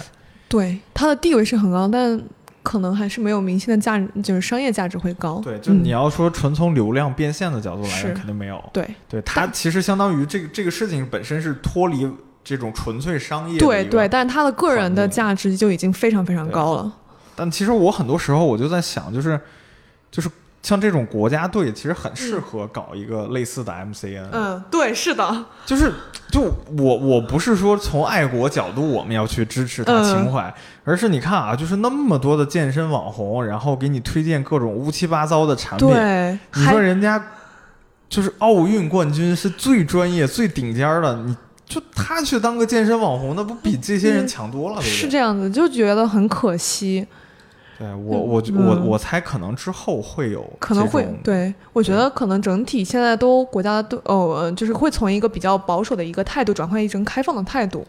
对，他的地位是很高，但。可能还是没有明星的价值，就是商业价值会高。对，就你要说纯从流量变现的角度来看，肯定没有。对，对，它其实相当于这个这个事情本身是脱离这种纯粹商业。对对，但他的个人的价值就已经非常非常高了。但其实我很多时候我就在想，就是就是。像这种国家队，其实很适合搞一个类似的 MCN。嗯，对，是的，就是就我我不是说从爱国角度我们要去支持他情怀，而是你看啊，就是那么多的健身网红，然后给你推荐各种乌七八糟的产品。对，你说人家就是奥运冠军是最专业、最顶尖的，你就他去当个健身网红，那不比这些人强多了？是这样子，就觉得很可惜。对我，我我我猜可能之后会有，可能会对，我觉得可能整体现在都国家都哦，就是会从一个比较保守的一个态度转换一种开放的态度，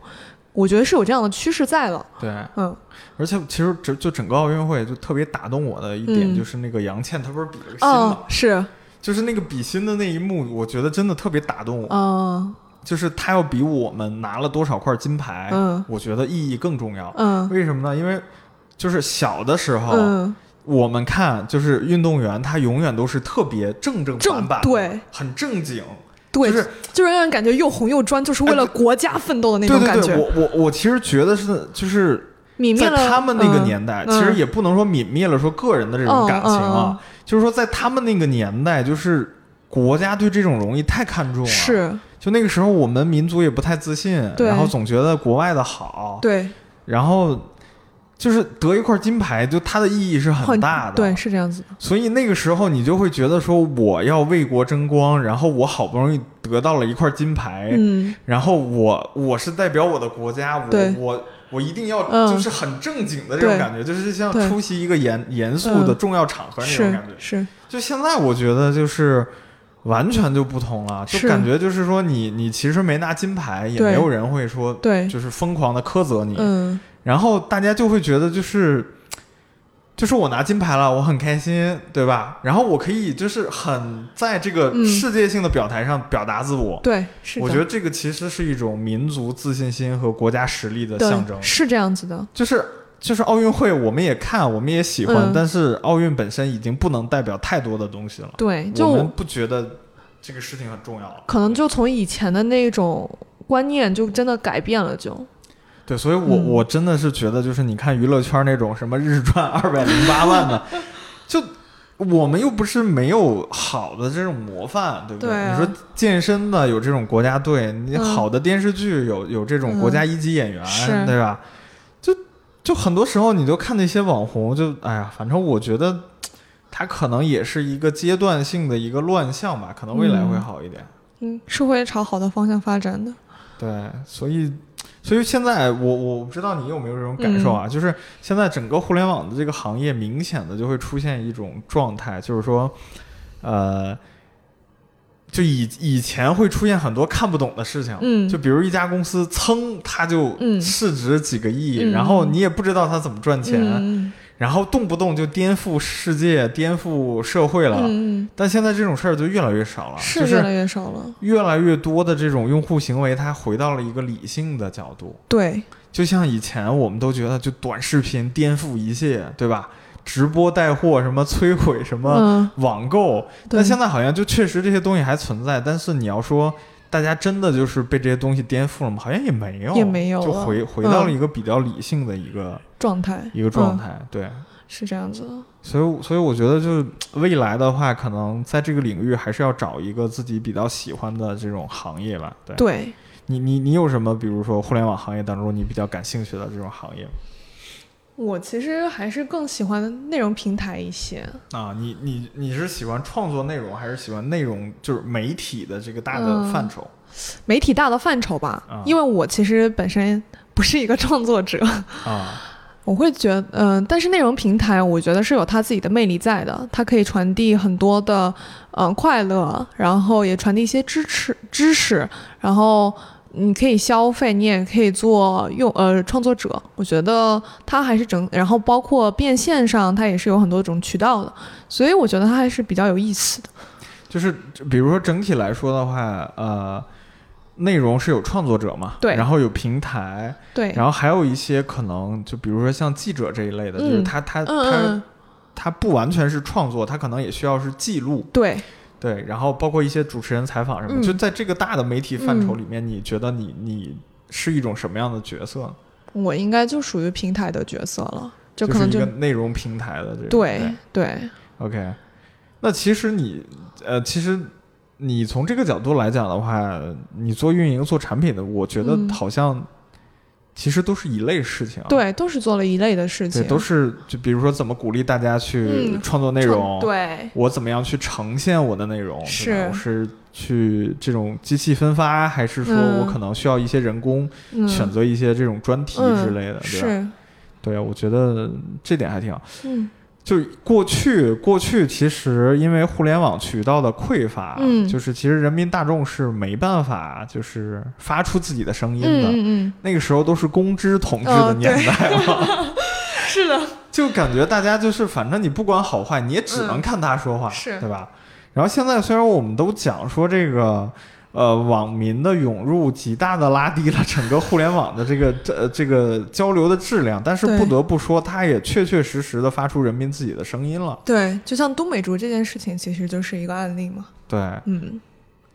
我觉得是有这样的趋势在了。对，嗯，而且其实整就整个奥运会就特别打动我的一点就是那个杨倩她不是比了个心嘛，是，就是那个比心的那一幕，我觉得真的特别打动我。嗯，就是她要比我们拿了多少块金牌，嗯，我觉得意义更重要。嗯，为什么呢？因为就是小的时候，我们看就是运动员，他永远都是特别正正反反，对，很正经，对，就是就是让人感觉又红又专，就是为了国家奋斗的那种感觉。我我我其实觉得是就是在他们那个年代，其实也不能说泯灭了说个人的这种感情啊，就是说在他们那个年代，就是国家对这种荣誉太看重了。是，就那个时候我们民族也不太自信，然后总觉得国外的好，对，然后。就是得一块金牌，就它的意义是很大的，对，是这样子。所以那个时候你就会觉得说，我要为国争光，然后我好不容易得到了一块金牌，嗯，然后我我是代表我的国家，我我我一定要就是很正经的这种感觉，就是像出席一个严严肃的重要场合那种感觉。是，就现在我觉得就是完全就不同了，就感觉就是说你你其实没拿金牌，也没有人会说对，就是疯狂的苛责你。嗯，然后大家就会觉得就是。就是我拿金牌了，我很开心，对吧？然后我可以就是很在这个世界性的表台上表达自我。对，是我觉得这个其实是一种民族自信心和国家实力的象征。是这样子的。就是就是奥运会，我们也看，我们也喜欢，但是奥运本身已经不能代表太多的东西了。对，就我们不觉得这个事情很重要了。可能就从以前的那种观念，就真的改变了，就。对，所以，我我真的是觉得，就是你看娱乐圈那种什么日赚二百零八万的，就我们又不是没有好的这种模范，对不对？你说健身的有这种国家队，你好的电视剧有有这种国家一级演员，对吧？就就很多时候，你就看那些网红，就哎呀，反正我觉得他可能也是一个阶段性的一个乱象吧，可能未来会好一点。嗯，是会朝好的方向发展的。对，所以。所以现在我我不知道你有没有这种感受啊，就是现在整个互联网的这个行业明显的就会出现一种状态，就是说，呃，就以以前会出现很多看不懂的事情，嗯，就比如一家公司噌，它就市值几个亿，然后你也不知道它怎么赚钱。然后动不动就颠覆世界、颠覆社会了，但现在这种事儿就越来越少了，是越来越少了。越来越多的这种用户行为，它回到了一个理性的角度。对，就像以前我们都觉得，就短视频颠覆一切，对吧？直播带货什么摧毁什么网购，但现在好像就确实这些东西还存在，但是你要说大家真的就是被这些东西颠覆了吗？好像也没有，也没有，就回回到了一个比较理性的一个。状态一个状态，对，是这样子的。所以，所以我觉得，就是未来的话，可能在这个领域还是要找一个自己比较喜欢的这种行业吧。对，对你，你，你有什么，比如说互联网行业当中你比较感兴趣的这种行业？我其实还是更喜欢内容平台一些。啊，你，你，你是喜欢创作内容，还是喜欢内容就是媒体的这个大的范畴？媒体大的范畴吧，因为我其实本身不是一个创作者啊。我会觉得，嗯，但是内容平台，我觉得是有它自己的魅力在的，它可以传递很多的，嗯，快乐，然后也传递一些支持知识，然后你可以消费，你也可以做用，呃，创作者，我觉得它还是整，然后包括变现上，它也是有很多种渠道的，所以我觉得它还是比较有意思的。就是比如说整体来说的话，呃。内容是有创作者嘛？对，然后有平台，对，然后还有一些可能，就比如说像记者这一类的，就是他他他他不完全是创作，他可能也需要是记录，对对，然后包括一些主持人采访什么，就在这个大的媒体范畴里面，你觉得你你是一种什么样的角色？我应该就属于平台的角色了，就可能就内容平台的这对对，OK，那其实你呃，其实。你从这个角度来讲的话，你做运营、做产品的，我觉得好像其实都是一类事情。对，都是做了一类的事情。对，都是就比如说怎么鼓励大家去创作内容。对，我怎么样去呈现我的内容？是是去这种机器分发，还是说我可能需要一些人工选择一些这种专题之类的？对吧？对啊，我觉得这点还挺好。嗯。就过去，过去其实因为互联网渠道的匮乏，嗯，就是其实人民大众是没办法就是发出自己的声音的，嗯嗯，那个时候都是公知统治的年代了，是的，就感觉大家就是反正你不管好坏，你也只能看他说话，是。对吧？然后现在虽然我们都讲说这个。呃，网民的涌入极大的拉低了整个互联网的这个这这个交流的质量，但是不得不说，它也确确实实的发出人民自己的声音了。对，就像都美竹这件事情，其实就是一个案例嘛。对，嗯，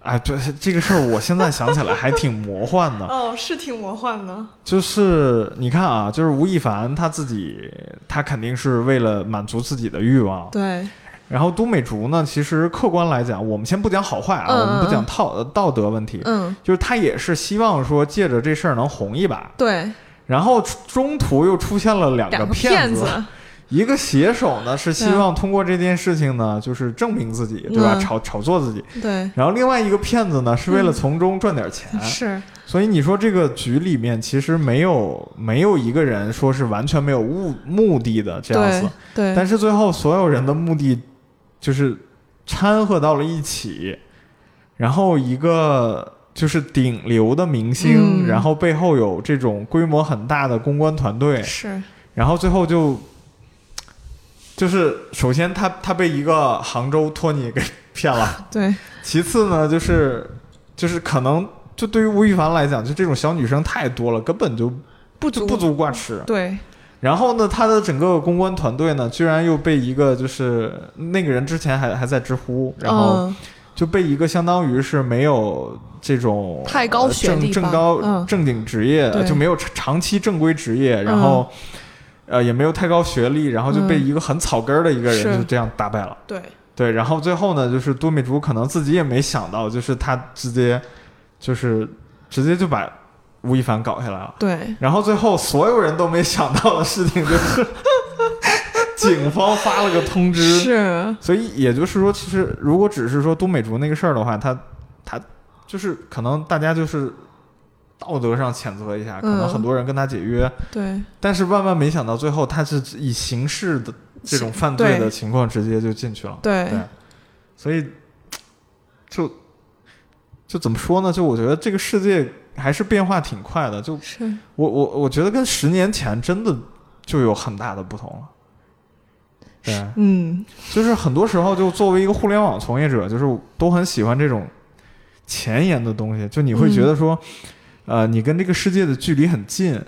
哎，对这个事儿，我现在想起来还挺魔幻的。哦，是挺魔幻的。就是你看啊，就是吴亦凡他自己，他肯定是为了满足自己的欲望。对。然后都美竹呢，其实客观来讲，我们先不讲好坏啊，我们不讲道道德问题，嗯，就是他也是希望说借着这事儿能红一把，对。然后中途又出现了两个骗子，一个写手呢是希望通过这件事情呢，就是证明自己，对吧？炒炒作自己。对。然后另外一个骗子呢，是为了从中赚点钱。是。所以你说这个局里面其实没有没有一个人说是完全没有目目的的这样子。对。但是最后所有人的目的就是掺和到了一起，然后一个。就是顶流的明星，然后背后有这种规模很大的公关团队，是，然后最后就，就是首先他他被一个杭州托尼给骗了，对，其次呢就是就是可能就对于吴亦凡来讲，就这种小女生太多了，根本就不足不足挂齿，对，然后呢，他的整个公关团队呢，居然又被一个就是那个人之前还还在知乎，然后。就被一个相当于是没有这种太高学历、正正高正经职业，就没有长期正规职业，然后呃也没有太高学历，然后就被一个很草根的一个人就这样打败了。对。对，然后最后呢，就是多美竹可能自己也没想到，就是他直接就是直接就把吴亦凡搞下来了。对，然后最后所有人都没想到的事情就是。警方发了个通知，是，所以也就是说，其实如果只是说都美竹那个事儿的话，他他就是可能大家就是道德上谴责一下，可能很多人跟他解约，对，但是万万没想到最后他是以刑事的这种犯罪的情况直接就进去了，对，所以就就怎么说呢？就我觉得这个世界还是变化挺快的，就是我我我觉得跟十年前真的就有很大的不同了。对，嗯，就是很多时候，就作为一个互联网从业者，就是都很喜欢这种前沿的东西。就你会觉得说，呃，你跟这个世界的距离很近，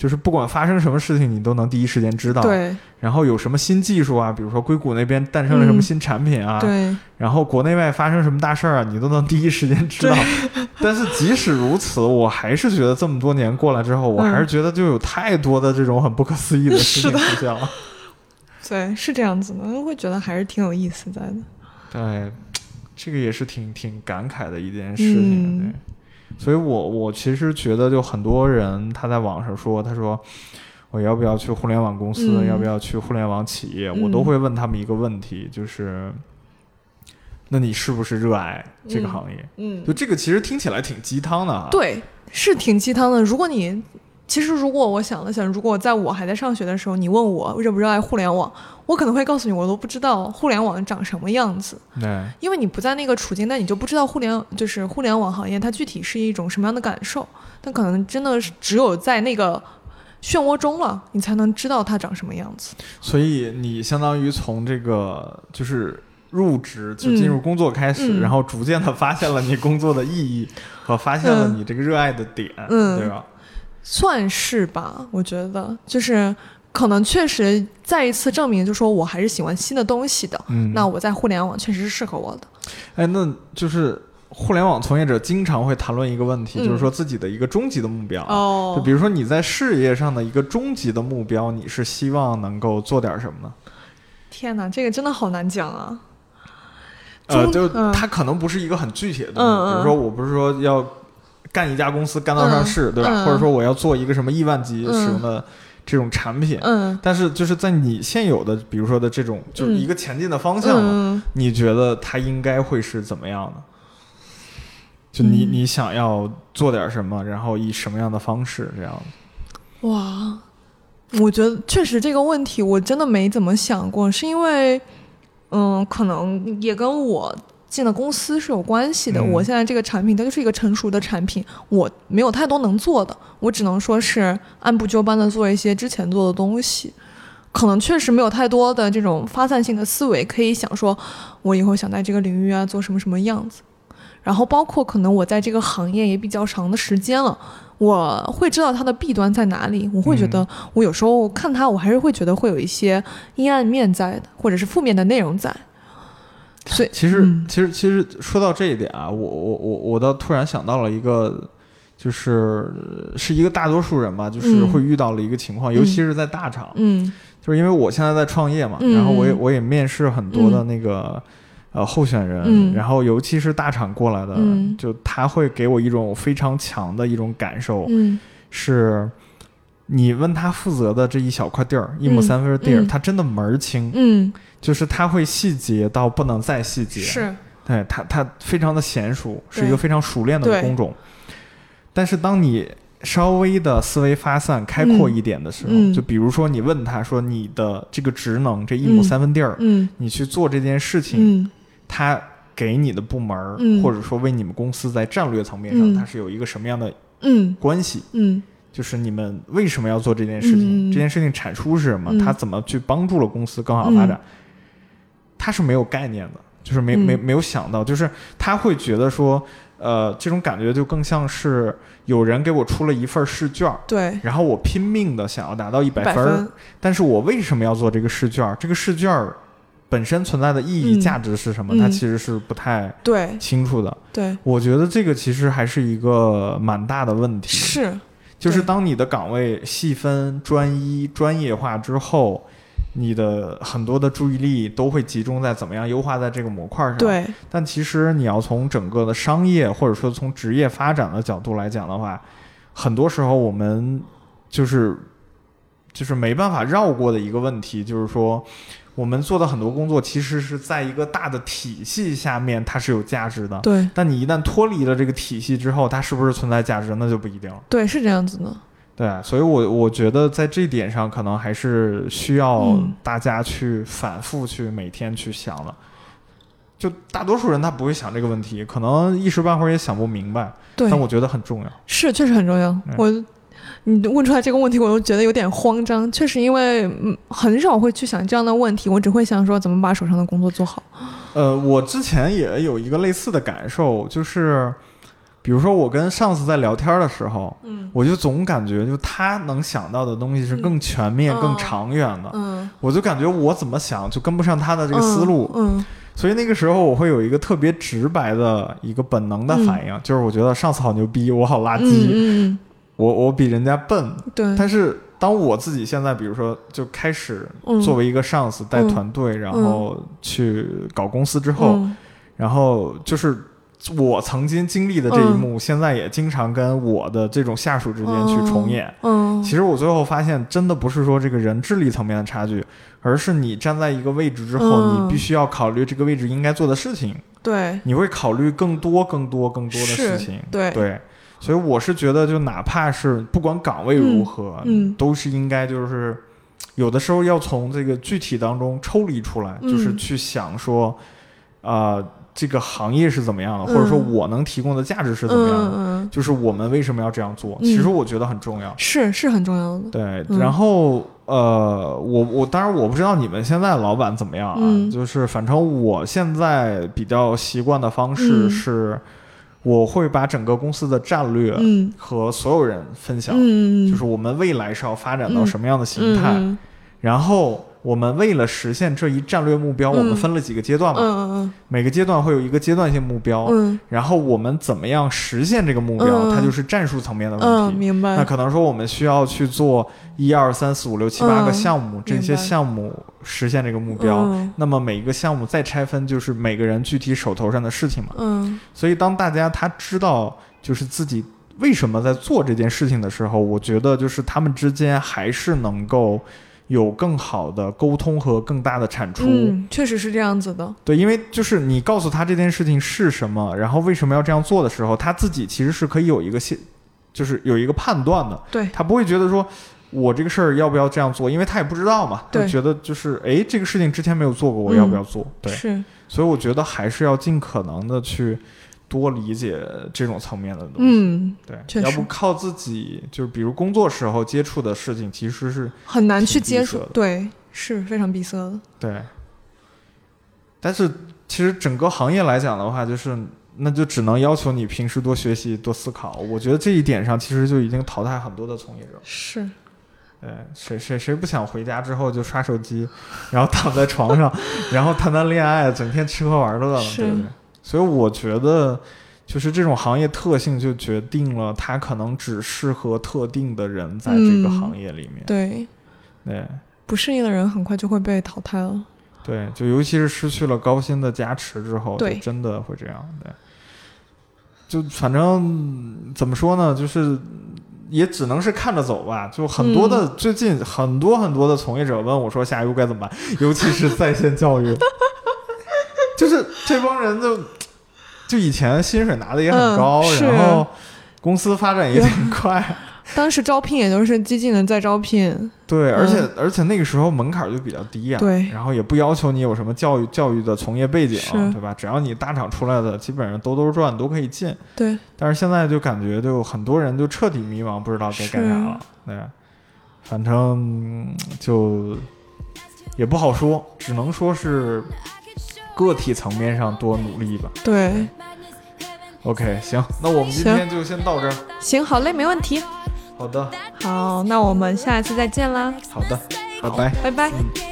就是不管发生什么事情，你都能第一时间知道。对。然后有什么新技术啊，比如说硅谷那边诞生了什么新产品啊，对。然后国内外发生什么大事儿啊，你都能第一时间知道。但是即使如此，我还是觉得这么多年过来之后，我还是觉得就有太多的这种很不可思议的事情出现了。对，是这样子的，会觉得还是挺有意思在的。对，这个也是挺挺感慨的一件事情。对，所以我我其实觉得，就很多人他在网上说，他说我要不要去互联网公司，要不要去互联网企业，我都会问他们一个问题，就是那你是不是热爱这个行业？嗯，就这个其实听起来挺鸡汤的啊。对，是挺鸡汤的。如果你其实，如果我想了想，如果在我还在上学的时候，你问我热不热爱互联网，我可能会告诉你，我都不知道互联网长什么样子。对，因为你不在那个处境，那你就不知道互联就是互联网行业它具体是一种什么样的感受。但可能真的是只有在那个漩涡中了，你才能知道它长什么样子。所以你相当于从这个就是入职就进入工作开始，然后逐渐的发现了你工作的意义和发现了你这个热爱的点，对吧？算是吧，我觉得就是可能确实再一次证明，就说我还是喜欢新的东西的。嗯，那我在互联网确实是适合我的。哎，那就是互联网从业者经常会谈论一个问题，就是说自己的一个终极的目标。哦，就比如说你在事业上的一个终极的目标，你是希望能够做点什么呢？天哪，这个真的好难讲啊。呃，就它可能不是一个很具体的东西，比如说我不是说要。干一家公司干到上市，对吧？或者说我要做一个什么亿万级使用的这种产品，嗯，但是就是在你现有的，比如说的这种，就是一个前进的方向，你觉得它应该会是怎么样的？就你你想要做点什么，然后以什么样的方式这样哇，我觉得确实这个问题我真的没怎么想过，是因为，嗯，可能也跟我。进了公司是有关系的。我现在这个产品它就是一个成熟的产品，我没有太多能做的，我只能说是按部就班的做一些之前做的东西。可能确实没有太多的这种发散性的思维，可以想说，我以后想在这个领域啊做什么什么样子。然后包括可能我在这个行业也比较长的时间了，我会知道它的弊端在哪里。我会觉得，我有时候看它，我还是会觉得会有一些阴暗面在的，或者是负面的内容在。所以，其实，其实，其实说到这一点啊，我，我，我，我倒突然想到了一个，就是是一个大多数人吧，就是会遇到了一个情况，尤其是在大厂，嗯，就是因为我现在在创业嘛，然后我也我也面试很多的那个呃候选人，然后尤其是大厂过来的，就他会给我一种非常强的一种感受，嗯。是你问他负责的这一小块地儿，一亩三分地儿，他真的门儿清，嗯，就是他会细节到不能再细节，是，对他他非常的娴熟，是一个非常熟练的工种。但是当你稍微的思维发散、开阔一点的时候，就比如说你问他说你的这个职能这一亩三分地儿，嗯，你去做这件事情，他给你的部门或者说为你们公司在战略层面上，它是有一个什么样的关系？嗯。就是你们为什么要做这件事情？这件事情产出是什么？他怎么去帮助了公司更好发展？他是没有概念的，就是没没没有想到，就是他会觉得说，呃，这种感觉就更像是有人给我出了一份试卷，对，然后我拼命的想要达到一百分，但是我为什么要做这个试卷？这个试卷本身存在的意义价值是什么？他其实是不太对清楚的。对，我觉得这个其实还是一个蛮大的问题。是。就是当你的岗位细分、专一、专业化之后，你的很多的注意力都会集中在怎么样优化在这个模块上。对。但其实你要从整个的商业或者说从职业发展的角度来讲的话，很多时候我们就是就是没办法绕过的一个问题，就是说。我们做的很多工作，其实是在一个大的体系下面，它是有价值的。对。但你一旦脱离了这个体系之后，它是不是存在价值，那就不一定了。对，是这样子的。对，所以我我觉得在这点上，可能还是需要大家去反复去每天去想的。就大多数人他不会想这个问题，可能一时半会儿也想不明白。对。但我觉得很重要。是，确实很重要。我。你问出来这个问题，我都觉得有点慌张。确实，因为很少会去想这样的问题，我只会想说怎么把手上的工作做好。呃，我之前也有一个类似的感受，就是比如说我跟上司在聊天的时候，嗯，我就总感觉就他能想到的东西是更全面、更长远的，嗯，我就感觉我怎么想就跟不上他的这个思路，嗯，所以那个时候我会有一个特别直白的一个本能的反应，就是我觉得上司好牛逼，我好垃圾，嗯。我我比人家笨，对。但是当我自己现在，比如说就开始作为一个上司带团队，然后去搞公司之后，然后就是我曾经经历的这一幕，现在也经常跟我的这种下属之间去重演。嗯。其实我最后发现，真的不是说这个人智力层面的差距，而是你站在一个位置之后，你必须要考虑这个位置应该做的事情。对。你会考虑更多、更多、更多的事情。对。对。所以我是觉得，就哪怕是不管岗位如何，嗯，都是应该就是有的时候要从这个具体当中抽离出来，就是去想说，啊，这个行业是怎么样的，或者说我能提供的价值是怎么样的，就是我们为什么要这样做？其实我觉得很重要，是是很重要的。对，然后呃，我我当然我不知道你们现在老板怎么样啊，就是反正我现在比较习惯的方式是。我会把整个公司的战略和所有人分享，就是我们未来是要发展到什么样的形态，然后。我们为了实现这一战略目标，我们分了几个阶段嘛？每个阶段会有一个阶段性目标。然后我们怎么样实现这个目标？它就是战术层面的问题。明白。那可能说我们需要去做一二三四五六七八个项目，这些项目实现这个目标。那么每一个项目再拆分，就是每个人具体手头上的事情嘛。嗯。所以当大家他知道就是自己为什么在做这件事情的时候，我觉得就是他们之间还是能够。有更好的沟通和更大的产出，嗯，确实是这样子的。对，因为就是你告诉他这件事情是什么，然后为什么要这样做的时候，他自己其实是可以有一个现，就是有一个判断的。对，他不会觉得说我这个事儿要不要这样做，因为他也不知道嘛。对，觉得就是哎，这个事情之前没有做过，我要不要做？对，是。所以我觉得还是要尽可能的去。多理解这种层面的东西，嗯，对，要不靠自己，就是比如工作时候接触的事情，其实是很难去接触，对，是非常闭塞的，对。但是其实整个行业来讲的话，就是那就只能要求你平时多学习、多思考。我觉得这一点上，其实就已经淘汰很多的从业者。是，对，谁谁谁不想回家之后就刷手机，然后躺在床上，然后谈谈恋爱，整天吃喝玩乐了，对不对？所以我觉得，就是这种行业特性就决定了它可能只适合特定的人在这个行业里面。对，对，不适应的人很快就会被淘汰了。对，就尤其是失去了高薪的加持之后，对，真的会这样。对，就反正怎么说呢，就是也只能是看着走吧。就很多的最近很多很多的从业者问我说下一步该怎么办，尤其是在线教育，就是这帮人就就以前薪水拿的也很高，然后公司发展也挺快。当时招聘也都是激进的在招聘，对，而且而且那个时候门槛就比较低呀，对，然后也不要求你有什么教育教育的从业背景，对吧？只要你大厂出来的，基本上兜兜转都可以进，对。但是现在就感觉就很多人就彻底迷茫，不知道该干啥了，对。反正就也不好说，只能说是个体层面上多努力吧。对。OK，行，那我们今天就先到这儿。行，好嘞，没问题。好的，好，那我们下一次再见啦。好的，拜拜，拜拜。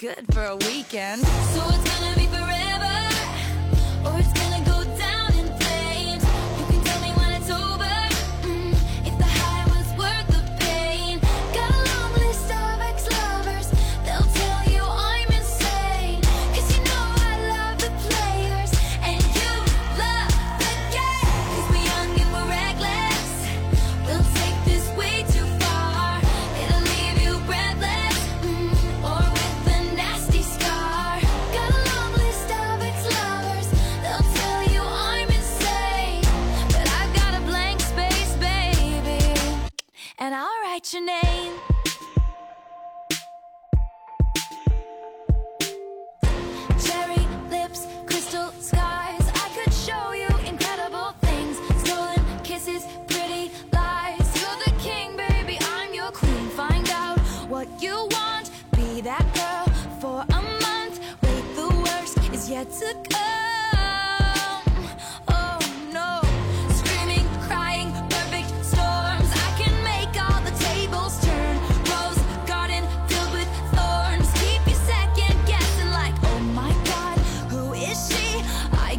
Good for a weekend. So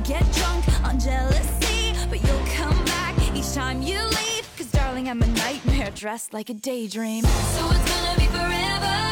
get drunk on jealousy, but you'll come back each time you leave. Cause darling, I'm a nightmare dressed like a daydream. So it's gonna be forever,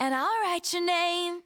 and I'll write your name.